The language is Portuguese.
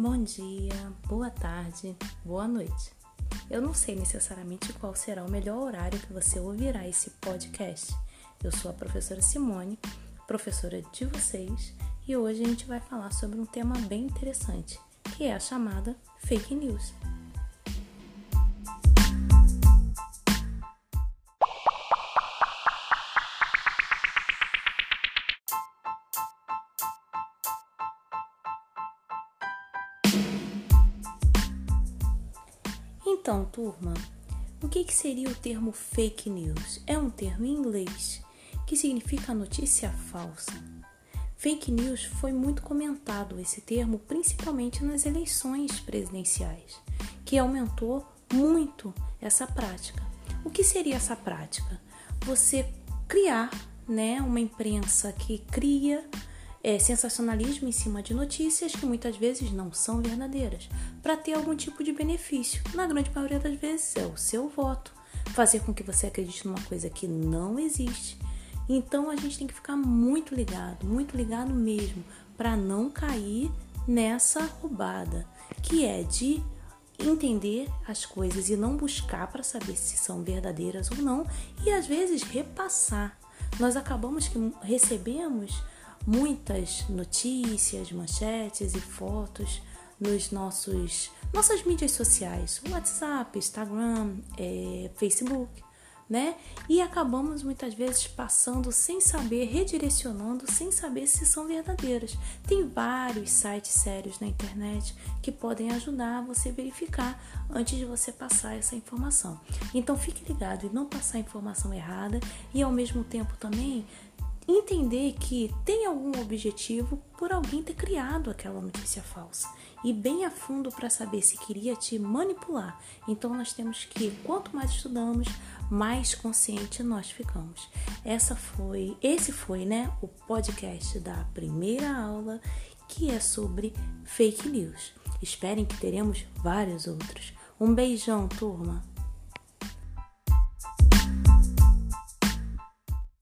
Bom dia, boa tarde, boa noite. Eu não sei necessariamente qual será o melhor horário que você ouvirá esse podcast. Eu sou a professora Simone, professora de vocês, e hoje a gente vai falar sobre um tema bem interessante, que é a chamada fake news. Então, turma, o que, que seria o termo fake news? É um termo em inglês que significa notícia falsa. Fake news foi muito comentado esse termo, principalmente nas eleições presidenciais, que aumentou muito essa prática. O que seria essa prática? Você criar né, uma imprensa que cria é, sensacionalismo em cima de notícias que muitas vezes não são verdadeiras, para ter algum tipo de benefício. Na grande maioria das vezes é o seu voto, fazer com que você acredite numa coisa que não existe. Então a gente tem que ficar muito ligado, muito ligado mesmo, para não cair nessa roubada, que é de entender as coisas e não buscar para saber se são verdadeiras ou não, e às vezes repassar. Nós acabamos que recebemos muitas notícias, manchetes e fotos nos nossos nossas mídias sociais, WhatsApp, Instagram, é, Facebook, né? E acabamos muitas vezes passando sem saber, redirecionando sem saber se são verdadeiras. Tem vários sites sérios na internet que podem ajudar você a verificar antes de você passar essa informação. Então fique ligado e não passar informação errada e ao mesmo tempo também entender que tem algum objetivo por alguém ter criado aquela notícia falsa e bem a fundo para saber se queria te manipular. Então nós temos que, quanto mais estudamos, mais consciente nós ficamos. Essa foi, esse foi, né, o podcast da primeira aula que é sobre fake news. Esperem que teremos vários outros. Um beijão, turma.